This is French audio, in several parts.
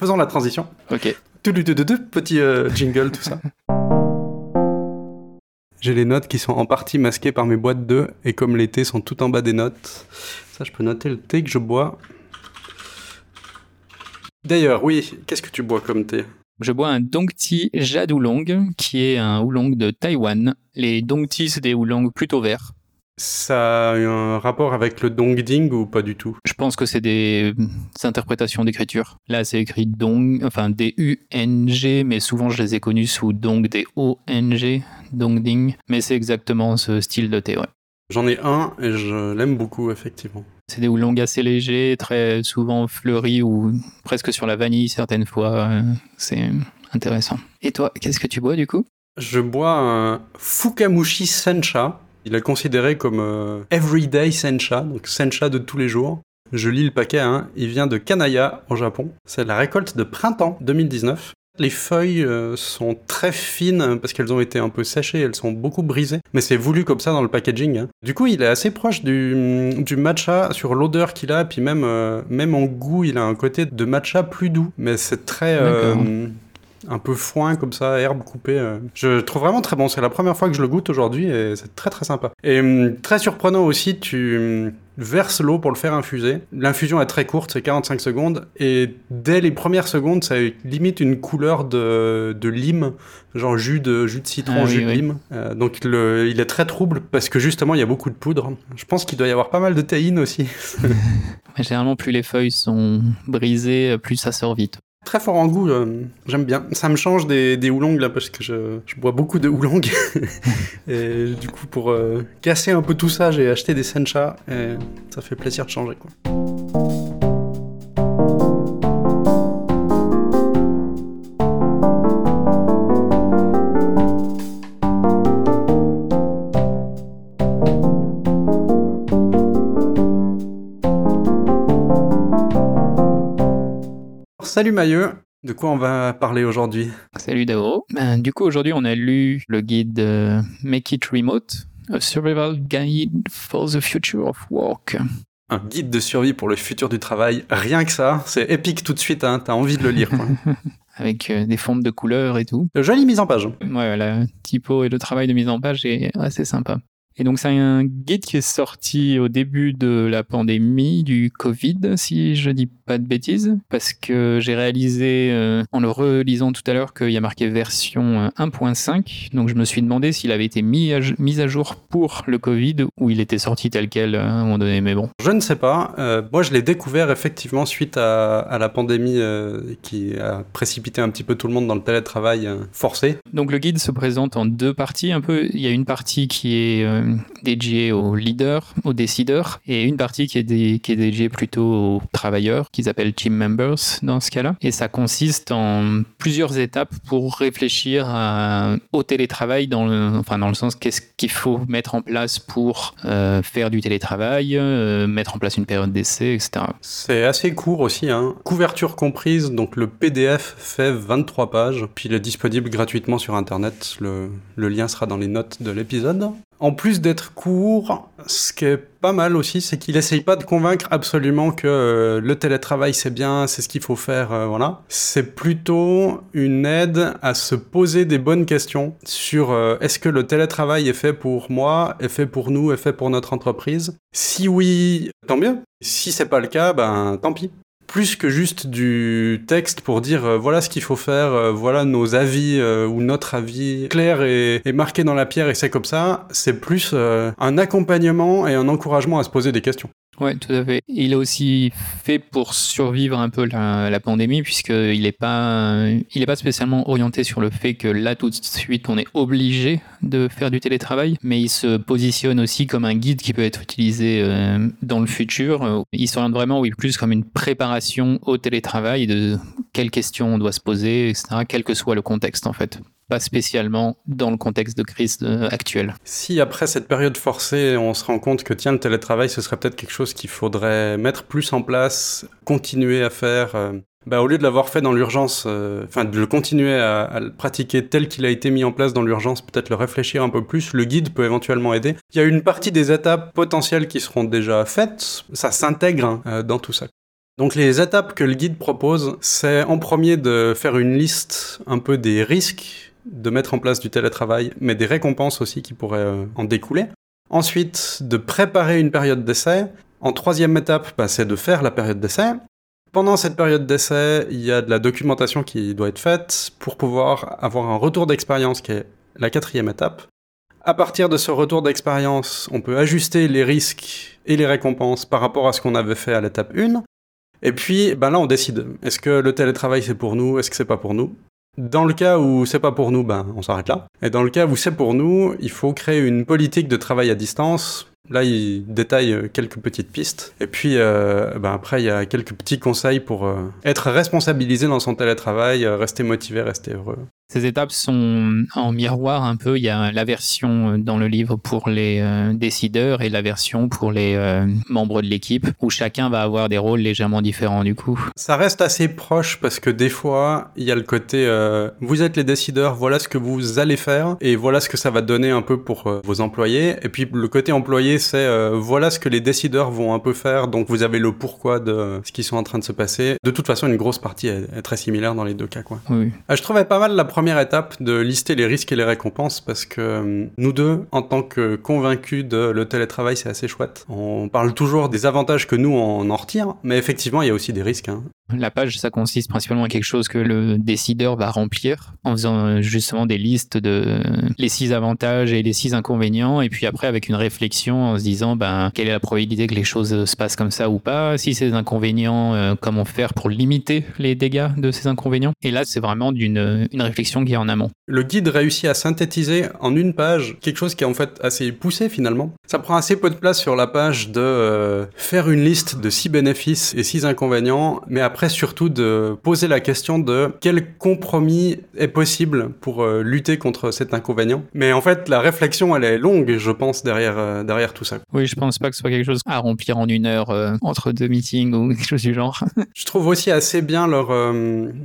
Faisons la transition. Ok. Tout deux, deux, deux, petit euh, jingle, tout ça. J'ai les notes qui sont en partie masquées par mes boîtes d'œufs, et comme les thés sont tout en bas des notes, ça je peux noter le thé que je bois. D'ailleurs, oui, qu'est-ce que tu bois comme thé? Je bois un Dongti Jade Oolong, qui est un oolong de Taïwan. Les Dongti, c'est des oolongs plutôt verts. Ça a un rapport avec le Dongding ou pas du tout? Je pense que c'est des, des interprétations d'écriture. Là, c'est écrit Dong, enfin D-U-N-G, mais souvent je les ai connus sous Dong, D-O-N-G, Dongding. Mais c'est exactement ce style de thé, ouais. J'en ai un et je l'aime beaucoup, effectivement. C'est des oolongs assez légers, très souvent fleuris ou presque sur la vanille certaines fois. euh, C'est intéressant. Et toi, qu'est-ce que tu bois du coup? Je bois un Fukamushi Sencha. Il est considéré comme euh, Everyday Sencha, donc Sencha de tous les jours. Je lis le paquet, hein. il vient de Kanaya, au Japon. C'est la récolte de printemps 2019. Les feuilles euh, sont très fines parce qu'elles ont été un peu séchées, elles sont beaucoup brisées, mais c'est voulu comme ça dans le packaging. hein. Du coup, il est assez proche du, du matcha sur l'odeur qu'il a, puis même, euh, même en goût, il a un côté de matcha plus doux, mais c'est très. Un peu foin comme ça, herbe coupée. euh. Je trouve vraiment très bon. C'est la première fois que je le goûte aujourd'hui et c'est très très sympa. Et hum, très surprenant aussi, tu hum, verses l'eau pour le faire infuser. L'infusion est très courte, c'est 45 secondes. Et dès les premières secondes, ça limite une couleur de, de lime, genre jus de, jus de citron, Ah oui, jus de oui. lime. Euh, donc le- il est très trouble parce que justement il y a beaucoup de poudre. Je pense qu'il doit y avoir pas mal de théine aussi. Généralement, plus les feuilles sont brisées, plus ça sort vite. Très fort en goût, euh, j'aime bien. Ça me change des, des là parce que je, bois beaucoup de oolongs. et du coup, pour euh, casser un peu tout ça, j'ai acheté des sencha et ça fait plaisir de changer. Quoi. Salut Mailleux, de quoi on va parler aujourd'hui? Salut Dao. Ben, du coup, aujourd'hui, on a lu le guide euh, Make It Remote, a Survival Guide for the Future of Work. Un guide de survie pour le futur du travail, rien que ça, c'est épique tout de suite, hein, t'as envie de le lire. Quoi. Avec euh, des fontes de couleurs et tout. Jolie mise en page. Ouais, la typo et le travail de mise en page est assez sympa. Et donc, c'est un guide qui est sorti au début de la pandémie du Covid, si je dis pas de bêtises, parce que j'ai réalisé, euh, en le relisant tout à l'heure, qu'il y a marqué version euh, 1.5. Donc, je me suis demandé s'il avait été mis à, mis à jour pour le Covid ou il était sorti tel quel euh, à un moment donné. Mais bon, Je ne sais pas. Euh, moi, je l'ai découvert effectivement suite à, à la pandémie euh, qui a précipité un petit peu tout le monde dans le télétravail euh, forcé. Donc le guide se présente en deux parties un peu. Il y a une partie qui est euh, dédiée aux leaders, aux décideurs, et une partie qui est, dé- qui est dédiée plutôt aux travailleurs, qu'ils appellent team members dans ce cas-là. Et ça consiste en plusieurs étapes pour réfléchir au télétravail dans le, enfin dans le sens qu'est-ce qu'il faut mettre en place pour euh, faire du télétravail, euh, mettre en place une période d'essai, etc. C'est assez court aussi, hein. couverture comprise, donc le PDF fait 23 pages, puis il est disponible gratuitement sur Internet, le lien sera dans les notes de l'épisode. En plus d'être court, ce qui est pas mal aussi, c'est qu'il essaye pas de convaincre absolument que euh, le télétravail c'est bien, c'est ce qu'il faut faire, euh, voilà. C'est plutôt une aide à se poser des bonnes questions sur euh, est-ce que le télétravail est fait pour moi, est fait pour nous, est fait pour notre entreprise? Si oui, tant mieux. Si c'est pas le cas, ben tant pis. Plus que juste du texte pour dire euh, voilà ce qu'il faut faire, euh, voilà nos avis euh, ou notre avis clair et, marqué dans la pierre et c'est comme ça, c'est plus un accompagnement et un encouragement à se poser des questions. Ouais, tout à fait. Il est aussi fait pour survivre un peu la, la pandémie, puisqu'il n'est pas, il est pas spécialement orienté sur le fait que là, tout de suite, on est obligé de faire du télétravail, mais il se positionne aussi comme un guide qui peut être utilisé euh, dans le futur. Il s'oriente vraiment, oui, plus comme une préparation au télétravail, de quelles questions on doit se poser, etc., quel que soit le contexte, en fait. Pas spécialement dans le contexte de crise euh, actuel. Si après cette période forcée, on se rend compte que tiens, le télétravail, ce serait peut-être quelque chose qu'il faudrait mettre plus en place, continuer à faire, euh, bah, au lieu de l'avoir fait dans l'urgence, euh, enfin de le continuer à, le pratiquer tel qu'il a été mis en place dans l'urgence, peut-être le réfléchir un peu plus, le guide peut éventuellement aider. Il y a une partie des étapes potentielles qui seront déjà faites, ça s'intègre hein, dans tout ça. Donc les étapes que le guide propose, c'est en premier de faire une liste un peu des risques de mettre en place du télétravail, mais des récompenses aussi qui pourraient euh, en découler. Ensuite, de préparer une période d'essai. En troisième étape, bah, c'est de faire la période d'essai. Pendant cette période d'essai, il y a de la documentation qui doit être faite pour pouvoir avoir un retour d'expérience qui est la quatrième étape. À partir de ce retour d'expérience, on peut ajuster les risques et les récompenses par rapport à ce qu'on avait fait à l'étape 1. Et puis, ben là, on décide. Est-ce que le télétravail, c'est pour nous? Est-ce que c'est pas pour nous? Dans le cas où c'est pas pour nous, ben, on s'arrête là. Et dans le cas où c'est pour nous, il faut créer une politique de travail à distance. Là, il détaille quelques petites pistes. Et puis, euh, ben après, il y a quelques petits conseils pour euh, être responsabilisé dans son télétravail, euh, rester motivé, rester heureux. Ces étapes sont en miroir un peu. Il y a la version dans le livre pour les euh, décideurs et la version pour les euh, membres de l'équipe où chacun va avoir des rôles légèrement différents du coup. Ça reste assez proche parce que des fois, il y a le côté euh, vous êtes les décideurs, voilà ce que vous allez faire et voilà ce que ça va donner un peu pour vos employés. Et puis le côté employé, c'est voilà ce que les décideurs vont un peu faire. Donc vous avez le pourquoi de ce qui sont en train de se passer. De toute façon, une grosse partie est, très similaire dans les deux cas. Quoi. Oui. Ah, je trouvais pas mal la première première étape de lister les risques et les récompenses parce que euh, nous deux, en tant que convaincus de le télétravail, c'est assez chouette. On parle toujours des avantages que nous on en retire, mais effectivement, il y a aussi des risques. Hein. La page, ça consiste principalement à quelque chose que le décideur va remplir en faisant euh, justement des listes de les six avantages et les six inconvénients, et puis après avec une réflexion en se disant ben, quelle est la probabilité que les choses se passent comme ça ou pas, si c'est des inconvénients, euh, comment faire pour limiter les dégâts de ces inconvénients? Et là, c'est vraiment d'une une réflexion qui est en amont. Le guide réussit à synthétiser en une page quelque chose qui est en fait assez poussé finalement. Ça prend assez peu de place sur la page de euh, faire une liste de six bénéfices et six inconvénients, mais après surtout de poser la question de quel compromis est possible pour euh, lutter contre cet inconvénient. Mais en fait, la réflexion, elle est longue, je pense, derrière, euh, derrière tout ça. Oui, je pense pas que ce soit quelque chose à remplir en une heure euh, entre deux meetings ou quelque chose du genre. je trouve aussi assez bien leur,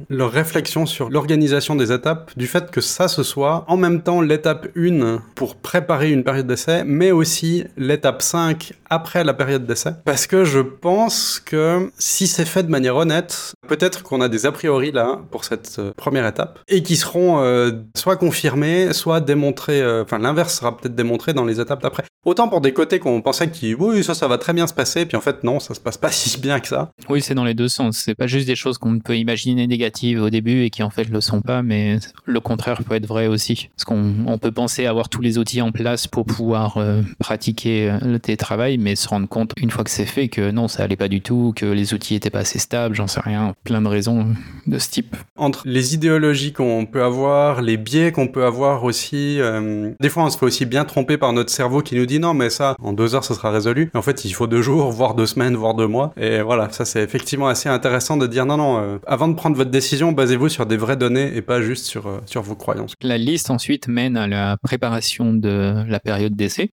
leur réflexion sur l'organisation des étapes, du fait que ça, ce soit en même temps l'étape 1 pour préparer une période d'essai, mais aussi l'étape 5 après la période d'essai. Parce que je pense que si c'est fait de manière honnête, Peut-être qu'on a des a priori là pour cette euh, première étape et qui seront euh, soit confirmés, soit démontrés. Euh, enfin, l'inverse sera peut-être démontré dans les étapes d'après. Autant pour des côtés qu'on pensait que oui, ça, ça va très bien se passer, puis en fait non, ça se passe pas si bien que ça. Oui, c'est dans les deux sens. C'est pas juste des choses qu'on peut imaginer négatives au début et qui en fait le sont pas, mais le contraire peut être vrai aussi. Parce qu'on peut penser avoir tous les outils en place pour pouvoir pratiquer le télétravail, mais se rendre compte une fois que c'est fait que non, ça allait pas du tout, que les outils étaient pas assez stables, j'en sais rien, plein de raisons de ce type. Entre les idéologies qu'on peut avoir, les biais qu'on peut avoir aussi, euh, des fois on se fait aussi bien tromper par notre cerveau qui nous dit non mais ça, en deux heures ça sera résolu. en fait il faut deux jours, voire deux semaines, voire deux mois. Et voilà, ça c'est effectivement assez intéressant de dire non non, euh, avant de prendre votre décision, basez-vous sur des vraies données et pas juste sur, euh, sur vos croyances. La liste ensuite mène à la préparation de la période d'essai.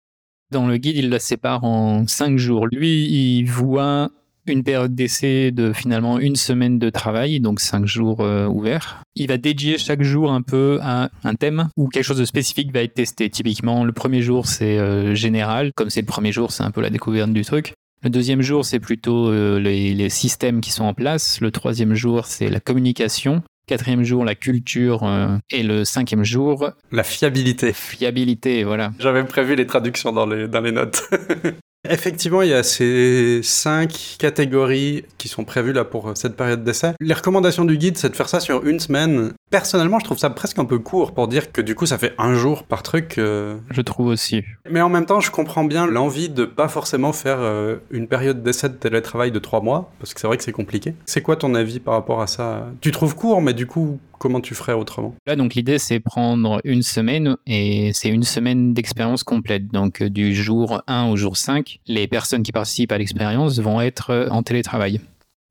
Dans le guide, il la sépare en cinq jours. Lui, il voit une période d'essai de finalement une semaine de travail, donc cinq jours euh, ouverts. Il va dédier chaque jour un peu à un thème ou quelque chose de spécifique va être testé. Typiquement, le premier jour, c'est euh, général. Comme c'est le premier jour, c'est un peu la découverte du truc. Le deuxième jour, c'est plutôt euh, les, les, systèmes qui sont en place. Le troisième jour, c'est la communication. Quatrième jour, la culture. et le cinquième jour... La fiabilité. Fiabilité, voilà. J'avais prévu les traductions dans les, dans les notes. Effectivement, il y a ces cinq catégories qui sont prévues là pour cette période d'essai. Les recommandations du guide, c'est de faire ça sur une semaine. Personnellement, je trouve ça presque un peu court pour dire que du coup, ça fait un jour par truc. Euh. Je trouve aussi. Mais en même temps, je comprends bien l'envie de pas forcément faire euh, une période d'essai de télétravail de trois mois, parce que c'est vrai que c'est compliqué. C'est quoi ton avis par rapport à ça? Tu trouves court, mais du coup, comment tu ferais autrement? Là, donc l'idée, c'est prendre une semaine et c'est une semaine d'expérience complète. Donc du jour 1 au jour 5, les personnes qui participent à l'expérience vont être en télétravail.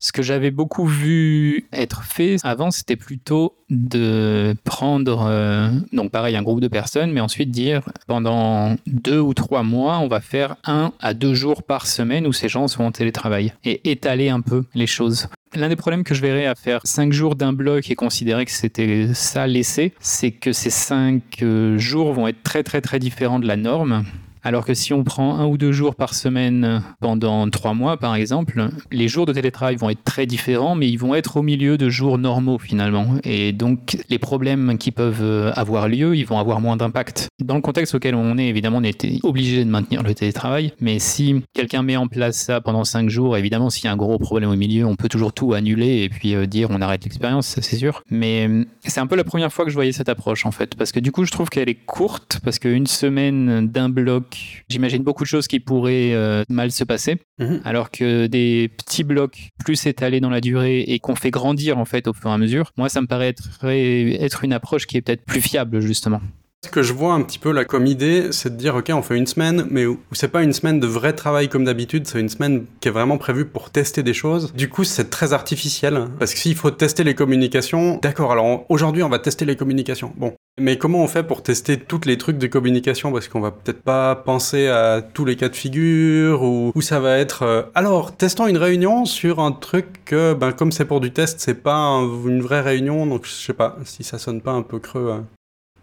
Ce que j'avais beaucoup vu être fait avant, c'était plutôt de prendre, euh, donc pareil, un groupe de personnes, mais ensuite dire pendant deux ou trois mois, on va faire un à deux jours par semaine où ces gens sont en télétravail et étaler un peu les choses. L'un des problèmes que je verrais à faire cinq jours d'un bloc et considérer que c'était ça l'essai, c'est que ces cinq euh, jours vont être très très très différents de la norme Alors que si on prend un ou deux jours par semaine pendant trois mois, par exemple, les jours de télétravail vont être très différents, mais ils vont être au milieu de jours normaux finalement. Et donc, les problèmes qui peuvent avoir lieu, ils vont avoir moins d'impact. Dans le contexte auquel on est, évidemment, on était obligé de maintenir le télétravail, mais si quelqu'un met en place ça pendant cinq jours, évidemment, s'il y a un gros problème au milieu, on peut toujours tout annuler et puis euh, dire on arrête l'expérience, c'est sûr. Mais euh, c'est un peu la première fois que je voyais cette approche en fait, parce que du coup, je trouve qu'elle est courte, parce qu'une semaine d'un bloc, j'imagine beaucoup de choses qui pourraient mal se passer, mhm. alors que des petits blocs plus étalés dans la durée et qu'on fait grandir en fait au fur et à mesure, moi, ça me paraît être, être une approche qui est peut-être plus fiable justement. Ce que je vois un petit peu là comme idée, c'est de dire ok, on fait une semaine, mais où c'est pas une semaine de vrai travail comme d'habitude, c'est une semaine qui est vraiment prévue pour tester des choses. Du coup, c'est très artificiel parce que s'il faut tester les communications, d'accord. Alors aujourd'hui, on va tester les communications. Bon, mais comment on fait pour tester tous les trucs de communication? Parce qu'on va peut-être pas penser à tous les cas de figure ou, ça va être. Euh, alors, testons une réunion sur un truc que, ben, comme c'est pour du test, c'est pas une vraie réunion, donc je sais pas si ça sonne pas un peu creux. Hein.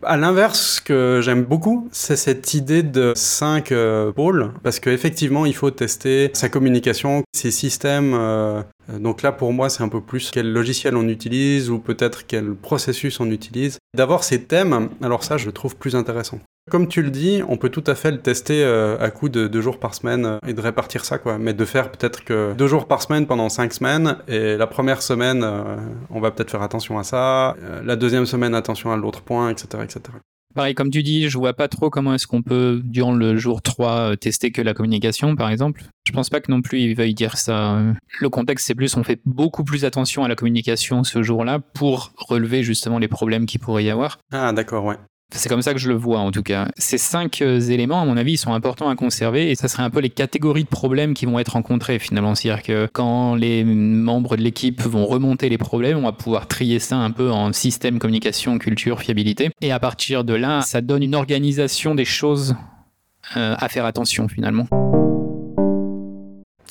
À l'inverse, ce que j'aime beaucoup, c'est cette idée de cinq euh, pôles, parce qu'effectivement, il faut tester sa communication, ses systèmes. Euh, donc là, pour moi, c'est un peu plus quel logiciel on utilise ou peut-être quel processus on utilise. D'avoir ces thèmes, alors ça, je le trouve plus intéressant. Comme tu le dis, on peut tout à fait le tester euh, à coup de deux jours par semaine euh, et de répartir ça, quoi. Mais de faire peut-être que deux jours par semaine pendant cinq semaines, et la première semaine, euh, on va peut-être faire attention à ça, la deuxième semaine, attention à l'autre point, etc., etc. Pareil, comme tu dis, je vois pas trop comment est-ce qu'on peut, durant le jour 3, tester que la communication, par exemple. Je pense pas que non plus il veuille dire ça. Le contexte, c'est plus, on fait beaucoup plus attention à la communication ce jour-là pour relever justement les problèmes qu'il pourrait y avoir. Ah, d'accord, ouais. C'est comme ça que je le vois en tout cas. Ces cinq euh, éléments, à mon avis, sont importants à conserver et ça serait un peu les catégories de problèmes qui vont être rencontrés finalement. C'est-à-dire que quand les membres de l'équipe vont remonter les problèmes, on va pouvoir trier ça un peu en système, communication, culture, fiabilité. Et à partir de là, ça donne une organisation des choses euh, à faire attention finalement.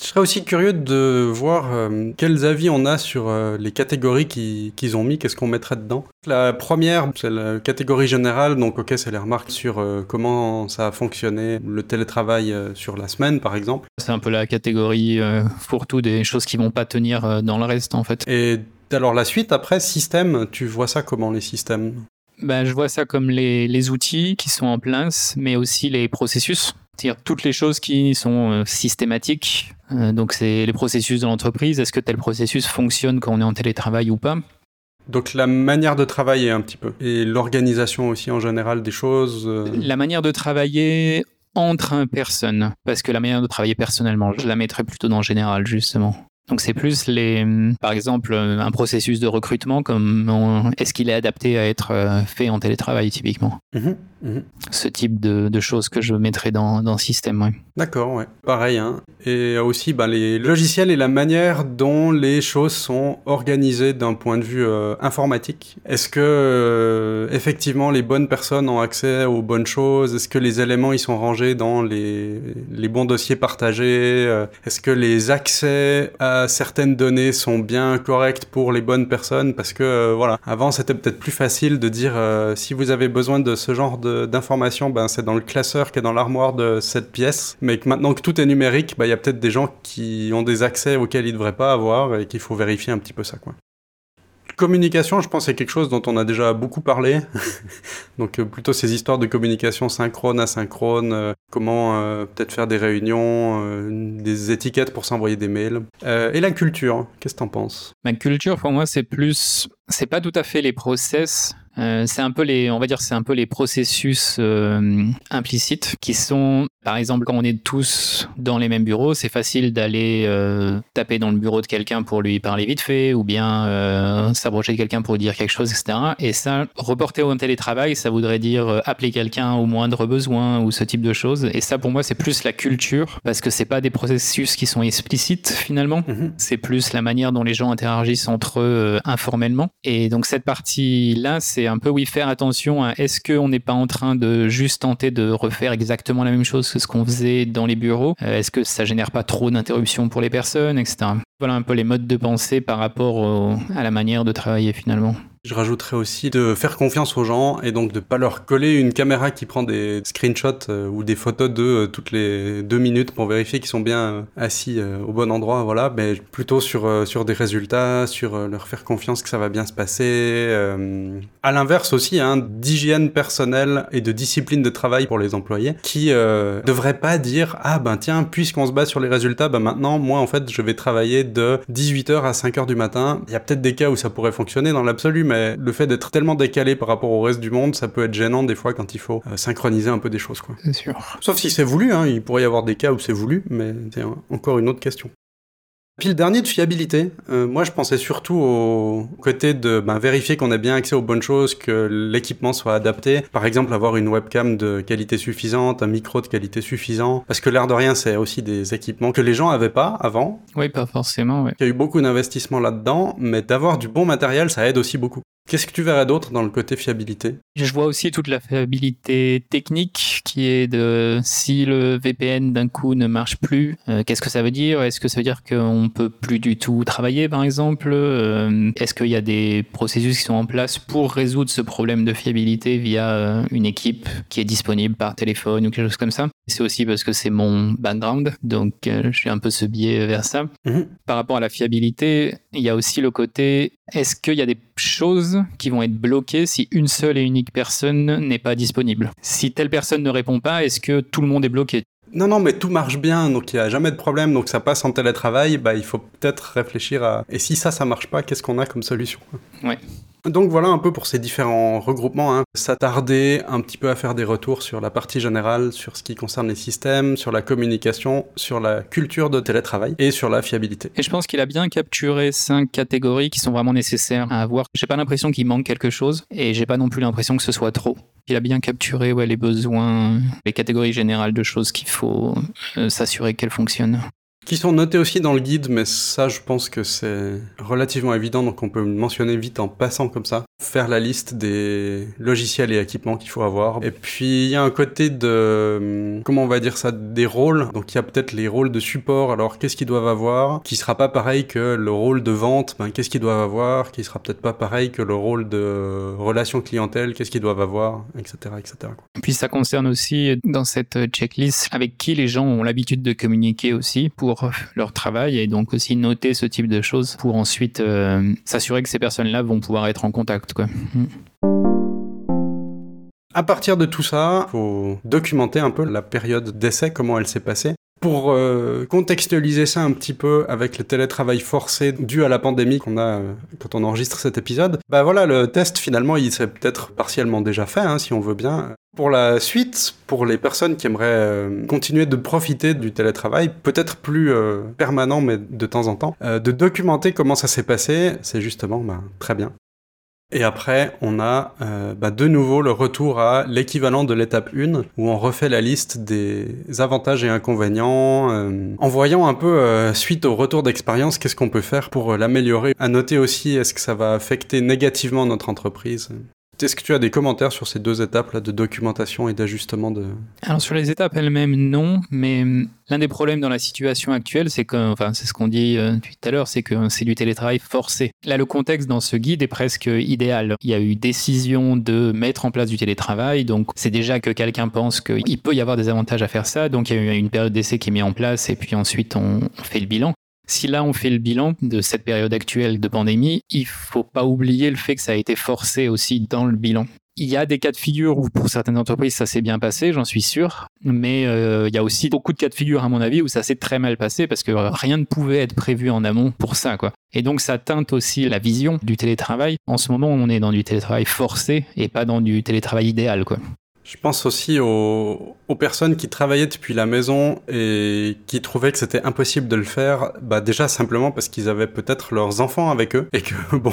Je serais aussi curieux de voir euh, quels avis on a sur euh, les catégories qu'ils ont mis, qu'est-ce qu'on mettrait dedans. La première, c'est la catégorie générale, donc ok, c'est les remarques sur euh, comment ça a fonctionné, le télétravail sur la semaine par exemple. C'est un peu la catégorie pour tout des choses qui vont pas tenir dans le reste en fait. Et alors la suite, après, système, tu vois ça comment les systèmes? Ben, Je vois ça comme les, les outils qui sont en place, mais aussi les processus. C'est-à-dire toutes les choses qui sont systématiques, euh, donc c'est les processus de l'entreprise. Est-ce que tel processus fonctionne quand on est en télétravail ou pas? Donc la manière de travailler un petit peu et l'organisation aussi en général des choses. Euh. La manière de travailler entre personnes, parce que la manière de travailler personnellement, je la mettrais plutôt dans le général justement. Donc c'est plus les, par exemple, un processus de recrutement, comme est-ce qu'il est adapté à être euh, fait en télétravail typiquement? Mhm, mhm. Ce type de, choses que je mettrais dans, dans le système. D'accord, ouais. Pareil. Hein. Et aussi bah, les logiciels et la manière dont les choses sont organisées d'un point de vue euh, informatique. Est-ce que euh, effectivement les bonnes personnes ont accès aux bonnes choses? Est-ce que les éléments ils sont rangés dans les, les bons dossiers partagés? Est-ce que les accès à certaines données sont bien correctes pour les bonnes personnes parce que euh, voilà, avant c'était peut-être plus facile de dire euh, si vous avez besoin de ce genre d'informations, ben c'est dans le classeur qui est dans l'armoire de cette pièce. Mais que maintenant que tout est numérique, ben, il y a peut-être des gens qui ont des accès auxquels ils ne devraient pas avoir et qu'il faut vérifier un petit peu ça quoi communication, je pense, c'est quelque chose dont on a déjà beaucoup parlé. Donc euh, plutôt ces histoires de communication synchrone, asynchrone, euh, comment euh, peut-être faire des réunions, des étiquettes pour s'envoyer des mails. et la culture, qu'est-ce que t'en penses? Ma culture, pour moi, c'est plus, c'est pas tout à fait les process, c'est un peu les, on va dire, c'est un peu les processus implicites qui sont, par exemple, quand on est tous dans les mêmes bureaux, c'est facile d'aller euh, taper dans le bureau de quelqu'un pour lui parler vite fait, ou bien s'approcher de quelqu'un pour lui dire quelque chose, etc. Et ça, reporter au télétravail, ça voudrait dire appeler quelqu'un au moindre besoin ou ce type de choses. Et ça, pour moi, c'est plus la culture, parce que c'est pas des processus qui sont explicites finalement. Mhm. C'est plus la manière dont les gens interagissent entre eux informellement. Et donc cette partie-là, c'est un peu oui faire attention à est-ce qu'on n'est pas en train de juste tenter de refaire exactement la même chose ce qu'on faisait dans les bureaux euh, Est-ce que ça génère pas trop d'interruptions pour les personnes, etc. Voilà un peu les modes de pensée par rapport à la manière de travailler finalement. Je rajouterais aussi de faire confiance aux gens et donc de pas leur coller une caméra qui prend des screenshots euh, ou des photos de toutes les deux minutes pour vérifier qu'ils sont bien assis au bon endroit, voilà, mais plutôt sur, sur des résultats, sur leur faire confiance que ça va bien se passer. à l'inverse aussi, hein, d'hygiène personnelle et de discipline de travail pour les employés qui euh, devraient pas dire ah ben tiens puisqu'on se base sur les résultats ben maintenant moi en fait je vais travailler de 18h à 5h du matin il y a peut-être des cas où ça pourrait fonctionner dans l'absolu mais le fait d'être tellement décalé par rapport au reste du monde ça peut être gênant des fois quand il faut euh, synchroniser un peu des choses quoi. C'est sûr. Sauf si c'est voulu hein, il pourrait y avoir des cas où c'est voulu mais c'est encore une autre question puis le dernier de fiabilité, euh, moi je pensais surtout au côté de ben, vérifier qu'on a bien accès aux bonnes choses, que l'équipement soit adapté. Par exemple, avoir une webcam de qualité suffisante, un micro de qualité suffisant. Parce que l'air de rien, c'est aussi des équipements que les gens avaient pas avant. Oui, pas forcément. Il y a eu beaucoup d'investissements là-dedans, mais d'avoir du bon matériel, ça aide aussi beaucoup. Qu'est-ce que tu verrais d'autre dans le côté fiabilité? Je vois aussi toute la fiabilité technique qui est de si le VPN d'un coup ne marche plus, euh, qu'est-ce que ça veut dire? Est-ce que ça veut dire qu'on peut plus du tout travailler par exemple? Euh, Est-ce qu'il y a des processus qui sont en place pour résoudre ce problème de fiabilité via euh, une équipe qui est disponible par téléphone ou quelque chose comme ça? C'est aussi parce que c'est mon background, donc j'ai un peu ce biais vers ça. Mhm. Par rapport à la fiabilité, il y a aussi le côté est-ce qu'il y a des choses qui vont être bloquées si une seule et unique personne n'est pas disponible. Si telle personne ne répond pas, est-ce que tout le monde est bloqué? Non, non, mais tout marche bien, donc il n'y a jamais de problème, donc ça passe en télétravail, bah, il faut peut-être réfléchir à... Et si ça, ça marche pas, qu'est-ce qu'on a comme solution? Ouais. Donc voilà un peu pour ces différents regroupements. Hein. S'attarder un petit peu à faire des retours sur la partie générale, sur ce qui concerne les systèmes, sur la communication, sur la culture de télétravail et sur la fiabilité. Et je pense qu'il a bien capturé cinq catégories qui sont vraiment nécessaires à avoir. J'ai pas l'impression qu'il manque quelque chose et j'ai pas non plus l'impression que ce soit trop. Il a bien capturé les besoins, les catégories générales de choses qu'il faut euh, s'assurer qu'elles fonctionnent qui sont notés aussi dans le guide, mais ça, je pense que c'est relativement évident, donc on peut mentionner vite en passant comme ça. Faire la liste des logiciels et équipements qu'il faut avoir. Et puis, il y a un côté de, comment on va dire ça, des rôles. Donc, il y a peut-être les rôles de support. Alors, qu'est-ce qu'ils doivent avoir? Qui sera pas pareil que le rôle de vente? Ben, qu'est-ce qu'ils doivent avoir? Qui sera peut-être pas pareil que le rôle de relation clientèle? Qu'est-ce qu'ils doivent avoir? Etc. etc. Et puis, ça concerne aussi, dans cette checklist, avec qui les gens ont l'habitude de communiquer aussi pour leur travail et donc aussi noter ce type de choses pour ensuite euh, s'assurer que ces personnes-là vont pouvoir être en contact. Quoi. À partir de tout ça, il faut documenter un peu la période d'essai, comment elle s'est passée. Pour euh, contextualiser ça un petit peu avec le télétravail forcé dû à la pandémie qu'on a euh, quand on enregistre cet épisode, bah voilà, le test finalement il s'est peut-être partiellement déjà fait, hein, si on veut bien. Pour la suite, pour les personnes qui aimeraient euh, continuer de profiter du télétravail, peut-être plus permanent mais de temps en temps, de documenter comment ça s'est passé, c'est justement bah, très bien. Et après, on a euh, bah, de nouveau le retour à l'équivalent de l'étape 1, où on refait la liste des avantages et inconvénients, euh, en voyant un peu, euh, suite au retour d'expérience, qu'est-ce qu'on peut faire pour l'améliorer. À noter aussi, est-ce que ça va affecter négativement notre entreprise? Est-ce que tu as des commentaires sur ces deux étapes là, de documentation et d'ajustement de... Alors sur les étapes elles-mêmes, non, mais hum, l'un des problèmes dans la situation actuelle, c'est que, enfin c'est ce qu'on dit euh, tout à l'heure, c'est que c'est du télétravail forcé. Là, le contexte dans ce guide est presque idéal. Il y a eu décision de mettre en place du télétravail, donc c'est déjà que quelqu'un pense qu'il peut y avoir des avantages à faire ça, donc il y a eu une période d'essai qui est mise en place et puis ensuite on fait le bilan. Si là on fait le bilan de cette période actuelle de pandémie, il faut pas oublier le fait que ça a été forcé aussi dans le bilan. Il y a des cas de figure où pour certaines entreprises ça s'est bien passé, j'en suis sûr, mais euh, il y a aussi beaucoup de cas de figure à mon avis où ça s'est très mal passé parce que rien ne pouvait être prévu en amont pour ça quoi. Et donc ça teinte aussi la vision du télétravail. En ce moment, on est dans du télétravail forcé et pas dans du télétravail idéal quoi. Je pense aussi aux, personnes qui travaillaient depuis la maison et qui trouvaient que c'était impossible de le faire, bah déjà simplement parce qu'ils avaient peut-être leurs enfants avec eux et que bon,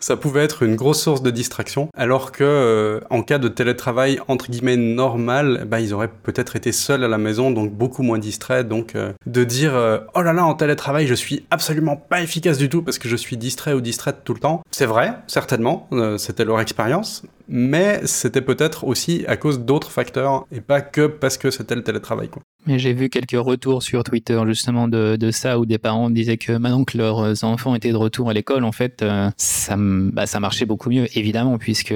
ça pouvait être une grosse source de distraction. Alors que euh, en cas de télétravail entre guillemets normal, bah ils auraient peut-être été seuls à la maison, donc beaucoup moins distraits. Donc euh, de dire euh, oh là là en télétravail je suis absolument pas efficace du tout parce que je suis distrait ou distraite tout le temps, c'est vrai certainement, c'était leur expérience, mais c'était peut-être aussi à cause d'autres facteurs et pas que parce que c'était le télétravail. Quoi. Mais j'ai vu quelques retours sur Twitter justement de, ça où des parents disaient que maintenant que leurs enfants étaient de retour à l'école, en fait, euh, ça, bah, ça marchait beaucoup mieux, évidemment, puisque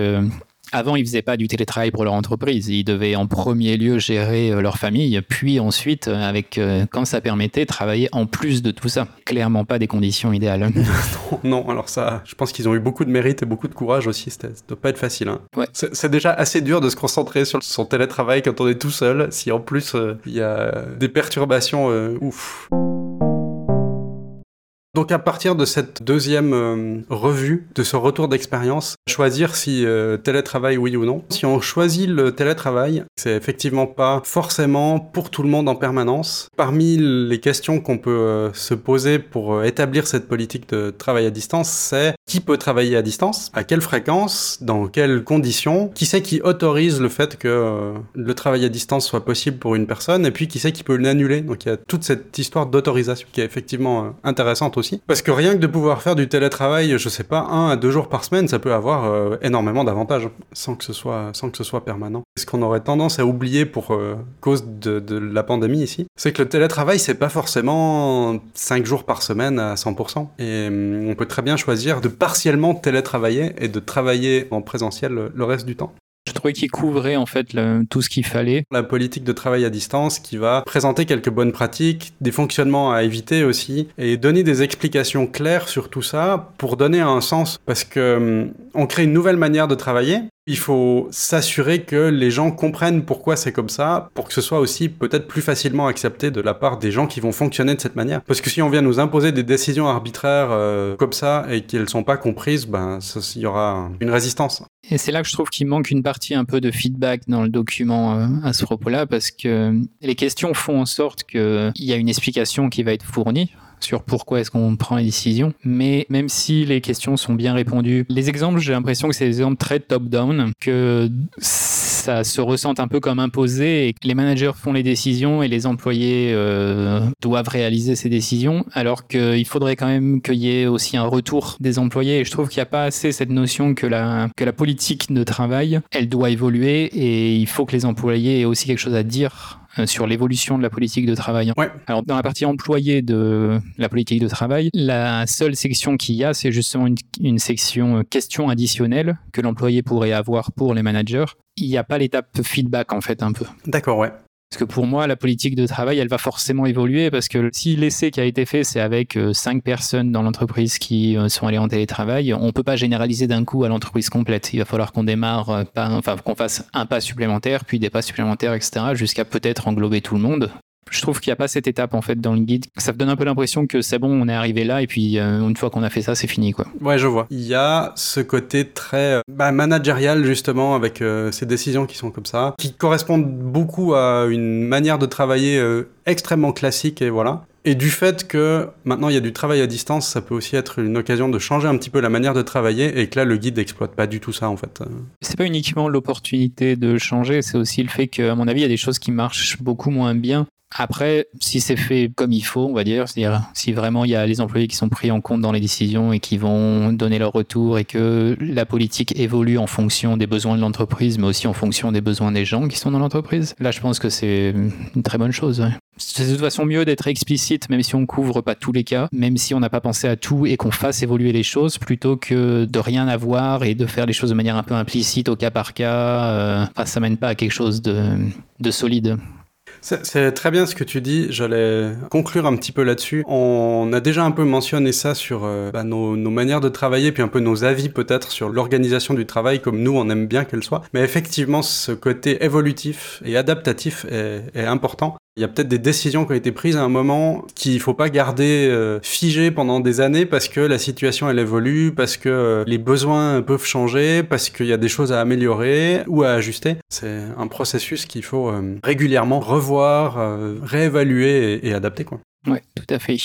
avant, ils faisaient pas du télétravail pour leur entreprise. Ils devaient en premier lieu gérer euh, leur famille, puis ensuite, euh, avec euh, quand ça permettait, travailler en plus de tout ça. Clairement pas des conditions idéales. non, alors ça, je pense qu'ils ont eu beaucoup de mérite et beaucoup de courage aussi. Ça doit pas être facile. Hein. Ouais. C'est déjà assez dur de se concentrer sur son télétravail quand on est tout seul. Si en plus il y a des perturbations, ouf. Donc à partir de cette deuxième euh, revue, de ce retour d'expérience, choisir si euh, télétravail oui ou non. Si on choisit le télétravail, c'est effectivement pas forcément pour tout le monde en permanence. Parmi les questions qu'on peut euh, se poser pour établir cette politique de travail à distance, c'est qui peut travailler à distance, à quelle fréquence, dans quelles conditions, qui c'est qui autorise le fait que le travail à distance soit possible pour une personne, et puis qui c'est qui peut l'annuler? Donc il y a toute cette histoire d'autorisation qui est effectivement intéressante aussi parce que rien que de pouvoir faire du télétravail, je sais pas, un à deux jours par semaine, ça peut avoir euh, énormément d'avantages, sans que ce soit, sans que ce soit permanent. Ce qu'on aurait tendance à oublier pour euh, cause de, de, la pandémie ici, c'est que le télétravail, c'est pas forcément cinq jours par semaine à 100%. Et hum, on peut très bien choisir de partiellement télétravailler et de travailler en présentiel le reste du temps. Je trouvais qu'il couvrait en fait le, tout ce qu'il fallait. La politique de travail à distance qui va présenter quelques bonnes pratiques, des fonctionnements à éviter aussi, et donner des explications claires sur tout ça pour donner un sens. Parce que hum, on crée une nouvelle manière de travailler, il faut s'assurer que les gens comprennent pourquoi c'est comme ça, pour que ce soit aussi peut-être plus facilement accepté de la part des gens qui vont fonctionner de cette manière. Parce que si on vient nous imposer des décisions arbitraires euh, comme ça et qu'elles ne sont pas comprises, ben il y aura une résistance. Et c'est là que je trouve qu'il manque une partie un peu de feedback dans le document euh, à ce propos-là, parce que les questions font en sorte qu'il y a une explication qui va être fournie sur pourquoi est-ce qu'on prend les décisions. Mais même si les questions sont bien répondues, les exemples, j'ai l'impression que c'est des exemples très top-down, que ça se ressent un peu comme imposé et que les managers font les décisions et les employés euh, doivent réaliser ces décisions, alors qu'il faudrait quand même qu'il y ait aussi un retour des employés. Et je trouve qu'il n'y a pas assez cette notion que la, que la politique de travail, elle doit évoluer et il faut que les employés aient aussi quelque chose à dire sur l'évolution de la politique de travail. Ouais. Alors, dans la partie employée de la politique de travail, la seule section qu'il y a, c'est justement une, une section euh, questions additionnelles que l'employé pourrait avoir pour les managers. Il n'y a pas l'étape feedback, en fait, un peu. D'accord, ouais. Parce que pour moi, la politique de travail, elle va forcément évoluer parce que si l'essai qui a été fait, c'est avec euh, cinq personnes dans l'entreprise qui euh, sont allées en télétravail, on peut pas généraliser d'un coup à l'entreprise complète. Il va falloir qu'on démarre, euh, enfin qu'on fasse un pas supplémentaire, puis des pas supplémentaires, etc., jusqu'à peut-être englober tout le monde je trouve qu'il n'y a pas cette étape en fait dans le guide. Ça me donne un peu l'impression que c'est bon, on est arrivé là et puis euh, une fois qu'on a fait ça, c'est fini quoi. Ouais, je vois. Il y a ce côté très euh, bah, managérial justement avec euh, ces décisions qui sont comme ça, qui correspondent beaucoup à une manière de travailler extrêmement classique et voilà. Et du fait que maintenant il y a du travail à distance, ça peut aussi être une occasion de changer un petit peu la manière de travailler et que là le guide n'exploite pas du tout ça en fait. C'est pas uniquement l'opportunité de changer, c'est aussi le fait qu'à mon avis il y a des choses qui marchent beaucoup moins bien après, si c'est fait comme il faut, on va dire, c'est-à-dire si vraiment il y a les employés qui sont pris en compte dans les décisions et qui vont donner leur retour et que la politique évolue en fonction des besoins de l'entreprise, mais aussi en fonction des besoins des gens qui sont dans l'entreprise, là je pense que c'est une très bonne chose. C'est de toute façon mieux d'être explicite, même si on couvre pas tous les cas, même si on n'a pas pensé à tout et qu'on fasse évoluer les choses, plutôt que de rien avoir et de faire les choses de manière un peu implicite au cas par cas. Euh, enfin, ça mène pas à quelque chose de, de solide. C'est très bien ce que tu dis. J'allais conclure un petit peu là-dessus. On a déjà un peu mentionné ça sur euh, bah, nos, nos, manières de travailler, puis un peu nos avis peut-être sur l'organisation du travail, comme nous on aime bien qu'elle soit. Mais effectivement, ce côté évolutif et adaptatif est, est important. Il y a peut-être des décisions qui ont été prises à un moment qu'il faut pas garder euh, figées pendant des années parce que la situation elle évolue, parce que euh, les besoins peuvent changer, parce qu'il y a des choses à améliorer ou à ajuster. C'est un processus qu'il faut euh, régulièrement revoir, euh, réévaluer et, et adapter quoi. Ouais, tout à fait.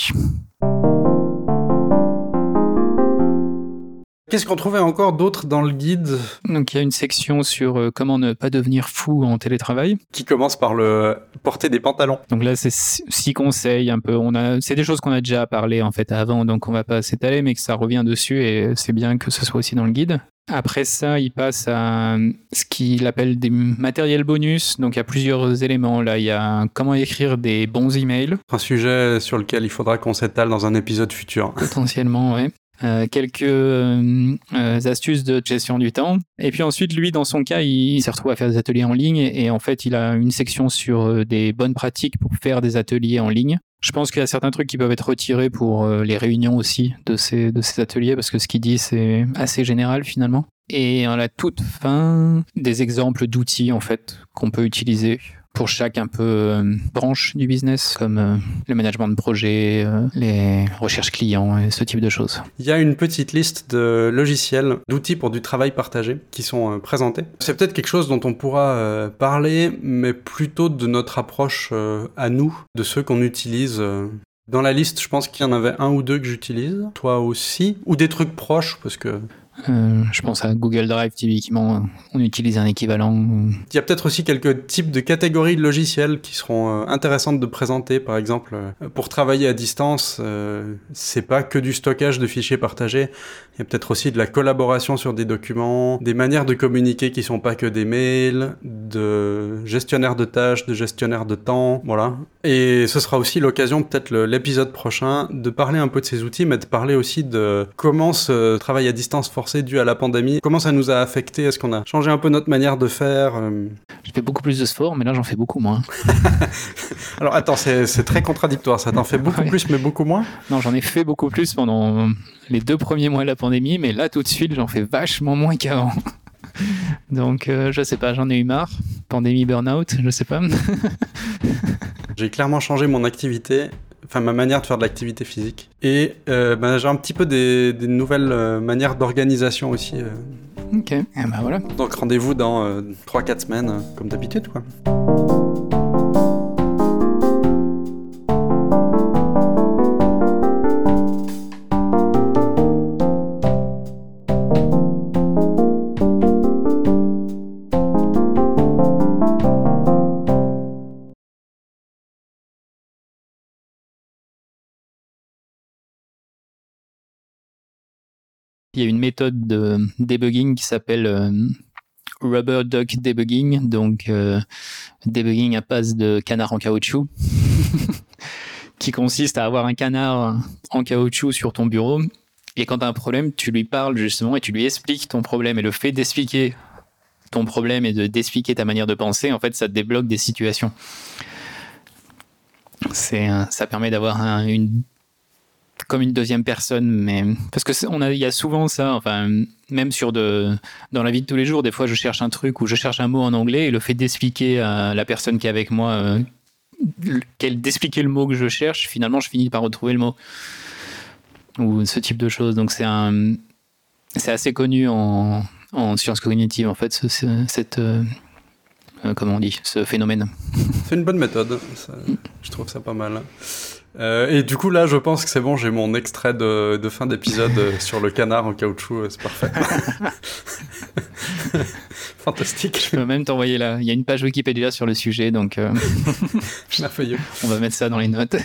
Qu'est-ce qu'on trouvait encore d'autre dans le guide? Donc il y a une section sur euh, comment ne pas devenir fou en télétravail. Qui commence par le porter des pantalons. Donc là c'est six conseils un peu. On a, c'est des choses qu'on a déjà parlé en fait avant, donc on va pas s'étaler, mais que ça revient dessus et c'est bien que ce soit aussi dans le guide. Après ça, il passe à ce qu'il appelle des matériels bonus. Donc il y a plusieurs éléments. Là, il y a comment écrire des bons emails. Un sujet sur lequel il faudra qu'on s'étale dans un épisode futur. Potentiellement, ouais. Euh, quelques euh, euh, astuces de gestion du temps. Et puis ensuite, lui, dans son cas, il s'est retrouvé à faire des ateliers en ligne et, en fait, il a une section sur des bonnes pratiques pour faire des ateliers en ligne. Je pense qu'il y a certains trucs qui peuvent être retirés pour les réunions aussi de ces, de ces ateliers parce que ce qu'il dit, c'est assez général finalement. Et à la toute fin, des exemples d'outils en fait qu'on peut utiliser pour chaque un peu euh, branche du business, comme euh, le management de projet, euh, les recherches clients et ce type de choses. Il y a une petite liste de logiciels, d'outils pour du travail partagé qui sont présentés. C'est peut-être quelque chose dont on pourra parler, mais plutôt de notre approche à nous, de ceux qu'on utilise dans la liste, je pense qu'il y en avait un ou deux que j'utilise. Toi aussi. Ou des trucs proches, parce que euh, je pense à Google Drive, typiquement, on utilise un équivalent. Il y a peut-être aussi quelques types de catégories de logiciels qui seront euh, intéressantes de présenter. Par exemple, euh, pour travailler à distance, c'est pas que du stockage de fichiers partagés. Il y a peut-être aussi de la collaboration sur des documents, des manières de communiquer qui sont pas que des mails, de gestionnaire de tâches, de gestionnaire de temps, voilà. Et ce sera aussi l'occasion, peut-être l'épisode prochain, de parler un peu de ces outils, mais de parler aussi de comment ce travail à distance forcé dû à la pandémie, comment ça nous a affecté? Est-ce qu'on a changé un peu notre manière de faire euh? Je fais beaucoup plus de sport, mais là j'en fais beaucoup moins. Alors attends, c'est très contradictoire, ça t'en fait beaucoup plus, mais beaucoup moins? Non, j'en ai fait beaucoup plus pendant les deux premiers mois de la pandémie, mais là tout de suite j'en fais vachement moins qu'avant. Donc, euh, je sais pas, j'en ai eu marre. Pandémie, burn-out, je sais pas. j'ai clairement changé mon activité, enfin ma manière de faire de l'activité physique. Et euh, ben, j'ai un petit peu des, nouvelles euh, manières d'organisation aussi. Ok, et eh ben voilà. Donc rendez-vous dans 3-4 semaines, comme d'habitude, quoi. Il y a une méthode de debugging qui s'appelle euh, Rubber Duck Debugging, donc euh, debugging à base de canard en caoutchouc, qui consiste à avoir un canard en caoutchouc sur ton bureau. Et quand tu as un problème, tu lui parles justement et tu lui expliques ton problème. Et le fait d'expliquer ton problème et de d'expliquer ta manière de penser, en fait, ça débloque des situations. C'est, ça permet d'avoir une comme une deuxième personne, mais parce que on a, il y a souvent ça, enfin même sur de, dans la vie de tous les jours, des fois je cherche un truc ou je cherche un mot en anglais et le fait d'expliquer à la personne qui est avec moi, euh, d'expliquer le mot que je cherche, finalement je finis par retrouver le mot ou ce type de choses. Donc c'est un, c'est assez connu en, en sciences cognitives en fait, ce, cette euh, euh, comment on dit, ce phénomène. C'est une bonne méthode, je trouve ça pas mal. Euh, et du coup, là, je pense que c'est bon, j'ai mon extrait de, fin d'épisode euh, sur le canard en caoutchouc, euh, c'est parfait. Fantastique. Je peux même t'envoyer là. Il y a une page Wikipédia sur le sujet, donc. Merveilleux. On va mettre ça dans les notes.